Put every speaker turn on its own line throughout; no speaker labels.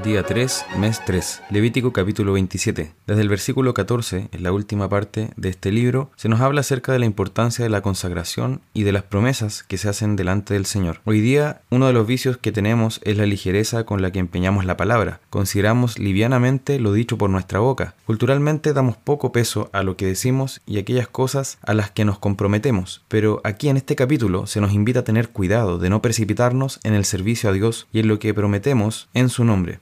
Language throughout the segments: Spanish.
Día 3, mes 3, Levítico capítulo 27. Desde el versículo 14, en la última parte de este libro, se nos habla acerca de la importancia de la consagración y de las promesas que se hacen delante del Señor. Hoy día, uno de los vicios que tenemos es la ligereza con la que empeñamos la palabra. Consideramos livianamente lo dicho por nuestra boca. Culturalmente damos poco peso a lo que decimos y aquellas cosas a las que nos comprometemos. Pero aquí en este capítulo se nos invita a tener cuidado de no precipitarnos en el servicio a Dios y en lo que prometemos en su nombre.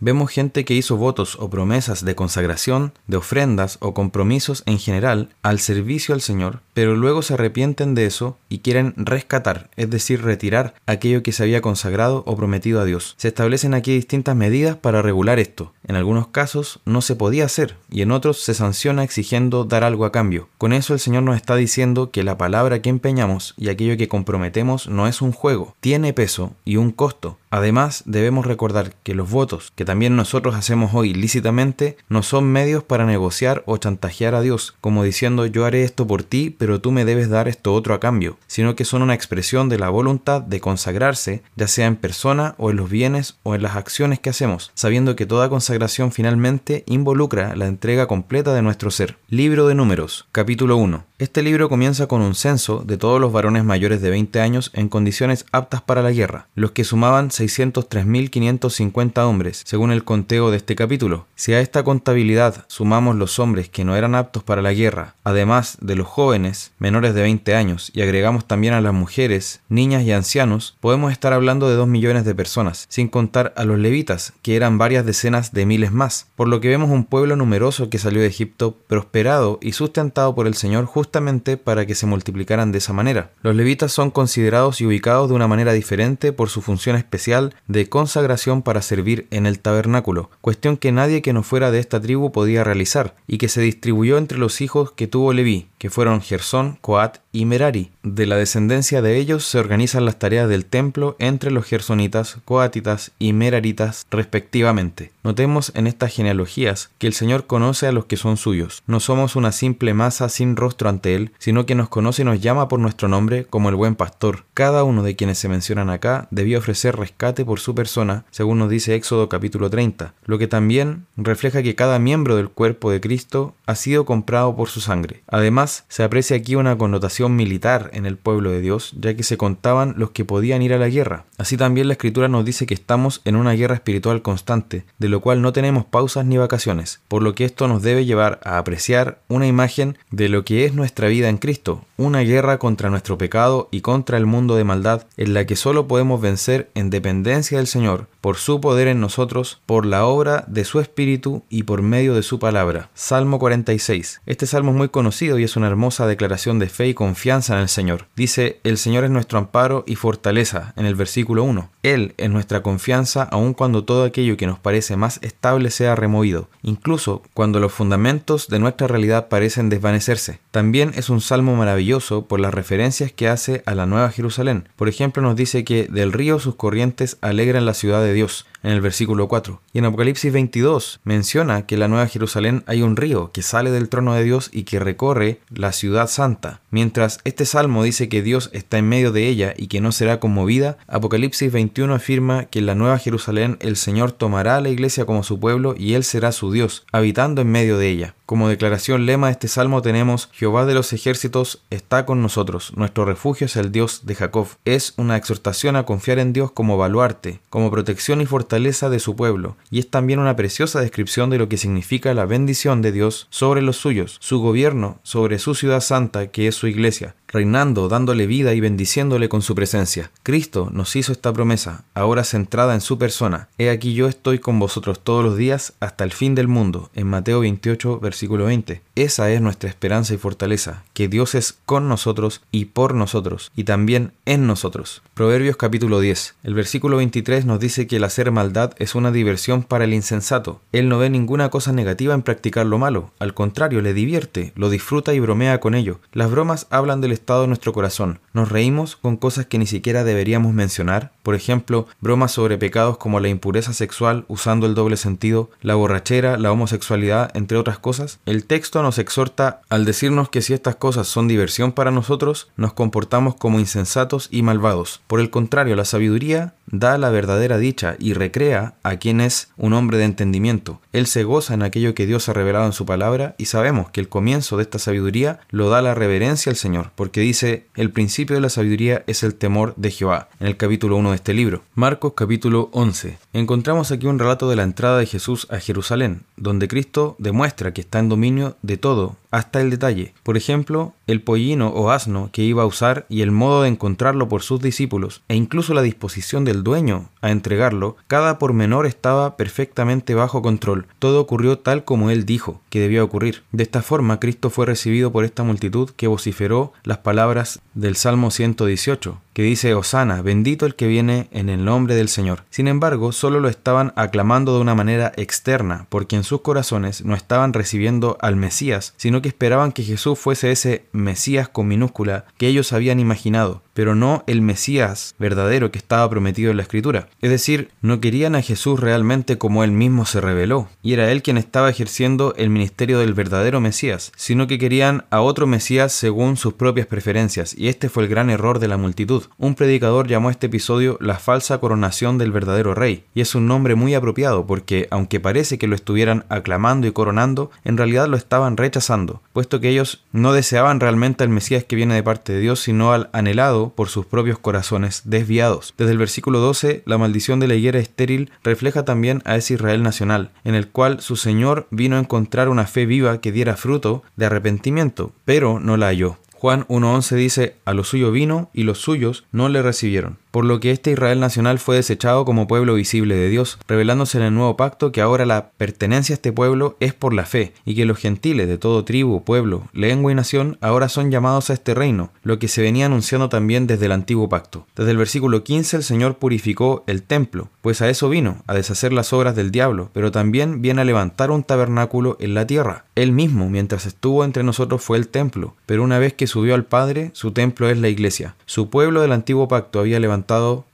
Vemos gente que hizo votos o promesas de consagración, de ofrendas o compromisos en general al servicio al Señor, pero luego se arrepienten de eso y quieren rescatar, es decir, retirar aquello que se había consagrado o prometido a Dios. Se establecen aquí distintas medidas para regular esto. En algunos casos no se podía hacer y en otros se sanciona exigiendo dar algo a cambio. Con eso el Señor nos está diciendo que la palabra que empeñamos y aquello que comprometemos no es un juego, tiene peso y un costo. Además, debemos recordar que los votos que también nosotros hacemos hoy lícitamente no son medios para negociar o chantajear a Dios, como diciendo yo haré esto por ti, pero tú me debes dar esto otro a cambio, sino que son una expresión de la voluntad de consagrarse, ya sea en persona o en los bienes o en las acciones que hacemos, sabiendo que toda consagración finalmente involucra la entrega completa de nuestro ser. Libro de Números, capítulo 1. Este libro comienza con un censo de todos los varones mayores de 20 años en condiciones aptas para la guerra, los que sumaban 603.550 hombres, según el conteo de este capítulo. Si a esta contabilidad sumamos los hombres que no eran aptos para la guerra, además de los jóvenes menores de 20 años, y agregamos también a las mujeres, niñas y ancianos, podemos estar hablando de 2 millones de personas, sin contar a los levitas, que eran varias decenas de miles más, por lo que vemos un pueblo numeroso que salió de Egipto prosperado y sustentado por el Señor justamente para que se multiplicaran de esa manera. Los levitas son considerados y ubicados de una manera diferente por su función especial de consagración para servir en el tabernáculo, cuestión que nadie que no fuera de esta tribu podía realizar, y que se distribuyó entre los hijos que tuvo Leví, que fueron Gersón, Coat y Merari. De la descendencia de ellos se organizan las tareas del templo entre los gersonitas, coatitas y meraritas respectivamente. Notemos en estas genealogías que el Señor conoce a los que son suyos. No somos una simple masa sin rostro ante Él, sino que nos conoce y nos llama por nuestro nombre como el buen pastor. Cada uno de quienes se mencionan acá debía ofrecer rescate por su persona, según nos dice Éxodo capítulo 30, lo que también refleja que cada miembro del cuerpo de Cristo ha sido comprado por su sangre. Además, se aprecia aquí una connotación militar en el pueblo de Dios, ya que se contaban los que podían ir a la guerra. Así también la escritura nos dice que estamos en una guerra espiritual constante, de lo cual no tenemos pausas ni vacaciones, por lo que esto nos debe llevar a apreciar una imagen de lo que es nuestra vida en Cristo, una guerra contra nuestro pecado y contra el mundo de maldad, en la que solo podemos vencer en dependencia del Señor, por su poder en nosotros, por la obra de su Espíritu y por medio de su palabra. Salmo 46. Este salmo es muy conocido y es una hermosa declaración de fe y confianza en el Señor. Dice, el Señor es nuestro amparo y fortaleza, en el versículo 1. Él es nuestra confianza aun cuando todo aquello que nos parece más estable sea removido, incluso cuando los fundamentos de nuestra realidad parecen desvanecerse. También es un salmo maravilloso por las referencias que hace a la Nueva Jerusalén. Por ejemplo, nos dice que del río sus corrientes alegran la ciudad de Dios, en el versículo 4. Y en Apocalipsis 22 menciona que en la Nueva Jerusalén hay un río que sale del trono de Dios y que recorre la ciudad santa. Mientras este salmo dice que Dios está en medio de ella y que no será conmovida, Apocalipsis 21 afirma que en la Nueva Jerusalén el Señor tomará a la iglesia como su pueblo y Él será su Dios, habitando en medio de ella. Como declaración lema de este salmo tenemos Jehová de los ejércitos está con nosotros, nuestro refugio es el Dios de Jacob. Es una exhortación a confiar en Dios como baluarte, como protección y fortaleza de su pueblo, y es también una preciosa descripción de lo que significa la bendición de Dios sobre los suyos, su gobierno sobre su ciudad santa que es su iglesia, reinando, dándole vida y bendiciéndole con su presencia. Cristo nos hizo esta promesa, ahora centrada en su persona. He aquí yo estoy con vosotros todos los días hasta el fin del mundo, en Mateo 28, versículo 20. Esa es nuestra esperanza y fortaleza, que Dios es con nosotros y por nosotros, y también en nosotros. Proverbios capítulo 10. El versículo 23 nos dice que el hacer maldad es una diversión para el insensato. Él no ve ninguna cosa negativa en practicar lo malo, al contrario, le divierte, lo disfruta y bromea con ello. Las bromas hablan del estado de nuestro corazón. Nos reímos con cosas que ni siquiera deberíamos mencionar, por ejemplo, bromas sobre pecados como la impureza sexual usando el doble sentido, la borrachera, la homosexualidad, entre otras cosas. El texto nos exhorta al decirnos que si estas cosas son diversión para nosotros, nos comportamos como insensatos y malvados. Por el contrario, la sabiduría da la verdadera dicha y recrea a quien es un hombre de entendimiento. Él se goza en aquello que Dios ha revelado en su palabra y sabemos que el comienzo de esta sabiduría lo da la reverencia al Señor, dice, el principio de la sabiduría es el temor de Jehová, en el capítulo 1 de este libro. Marcos capítulo 11. Encontramos aquí un relato de la entrada de Jesús a Jerusalén, donde Cristo demuestra que está en dominio de todo, hasta el detalle. Por ejemplo, el pollino o asno que iba a usar y el modo de encontrarlo por sus discípulos, e incluso la disposición del dueño a entregarlo, cada pormenor estaba perfectamente bajo control. Todo ocurrió tal como él dijo que debía ocurrir. De esta forma, Cristo fue recibido por esta multitud que vociferó las palabras del Salmo 118, que dice, Osana, bendito el que viene en el nombre del Señor. Sin embargo, solo lo estaban aclamando de una manera externa, porque en sus corazones no estaban recibiendo al Mesías, sino que esperaban que Jesús fuese ese Mesías con minúscula que ellos habían imaginado, pero no el Mesías verdadero que estaba prometido en la Escritura. Es decir, no querían a Jesús realmente como él mismo se reveló, y era él quien estaba ejerciendo el ministerio del verdadero Mesías, sino que querían a otro Mesías según sus propias preferencias, y este fue el gran error de la multitud. Un predicador llamó a este episodio la falsa coronación del verdadero rey, y es un nombre muy apropiado porque, aunque parece que lo estuvieran aclamando y coronando, en realidad lo estaban rechazando, puesto que ellos no deseaban realmente al Mesías que viene de parte de Dios, sino al anhelado por sus propios corazones desviados. Desde el versículo 12, la maldición de la higuera estéril refleja también a ese Israel nacional, en el cual su Señor vino a encontrar una fe viva que diera fruto de arrepentimiento, pero no la halló. Juan 1.11 dice, a lo suyo vino y los suyos no le recibieron por lo que este Israel nacional fue desechado como pueblo visible de Dios, revelándose en el nuevo pacto que ahora la pertenencia a este pueblo es por la fe, y que los gentiles de todo tribu, pueblo, lengua y nación ahora son llamados a este reino, lo que se venía anunciando también desde el antiguo pacto. Desde el versículo 15 el Señor purificó el templo, pues a eso vino, a deshacer las obras del diablo, pero también viene a levantar un tabernáculo en la tierra. Él mismo, mientras estuvo entre nosotros, fue el templo, pero una vez que subió al Padre, su templo es la iglesia. Su pueblo del antiguo pacto había levantado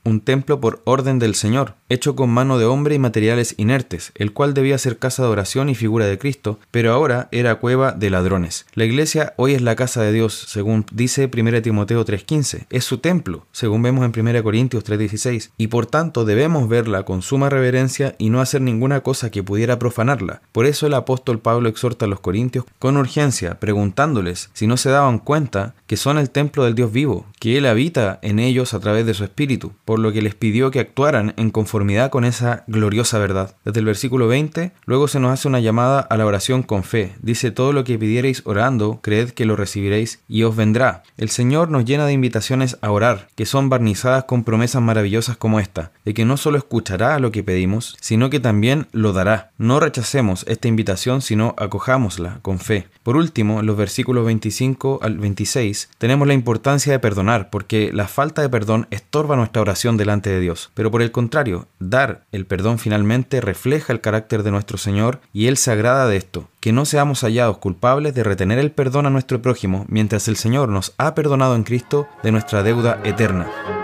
un templo por orden del Señor, hecho con mano de hombre y materiales inertes, el cual debía ser casa de oración y figura de Cristo, pero ahora era cueva de ladrones. La iglesia hoy es la casa de Dios, según dice 1 Timoteo 3.15, es su templo, según vemos en 1 Corintios 3.16, y por tanto debemos verla con suma reverencia y no hacer ninguna cosa que pudiera profanarla. Por eso el apóstol Pablo exhorta a los corintios con urgencia, preguntándoles si no se daban cuenta que son el templo del Dios vivo, que Él habita en ellos a través de su Espíritu, por lo que les pidió que actuaran en conformidad con esa gloriosa verdad. Desde el versículo 20, luego se nos hace una llamada a la oración con fe. Dice, todo lo que pidiereis orando, creed que lo recibiréis y os vendrá. El Señor nos llena de invitaciones a orar, que son barnizadas con promesas maravillosas como esta, de que no solo escuchará lo que pedimos, sino que también lo dará. No rechacemos esta invitación, sino acojámosla con fe. Por último, en los versículos 25 al 26, tenemos la importancia de perdonar, porque la falta de perdón estorba nuestra oración delante de Dios. Pero por el contrario, dar el perdón finalmente refleja el carácter de nuestro Señor y Él se agrada de esto, que no seamos hallados culpables de retener el perdón a nuestro prójimo mientras el Señor nos ha perdonado en Cristo de nuestra deuda eterna.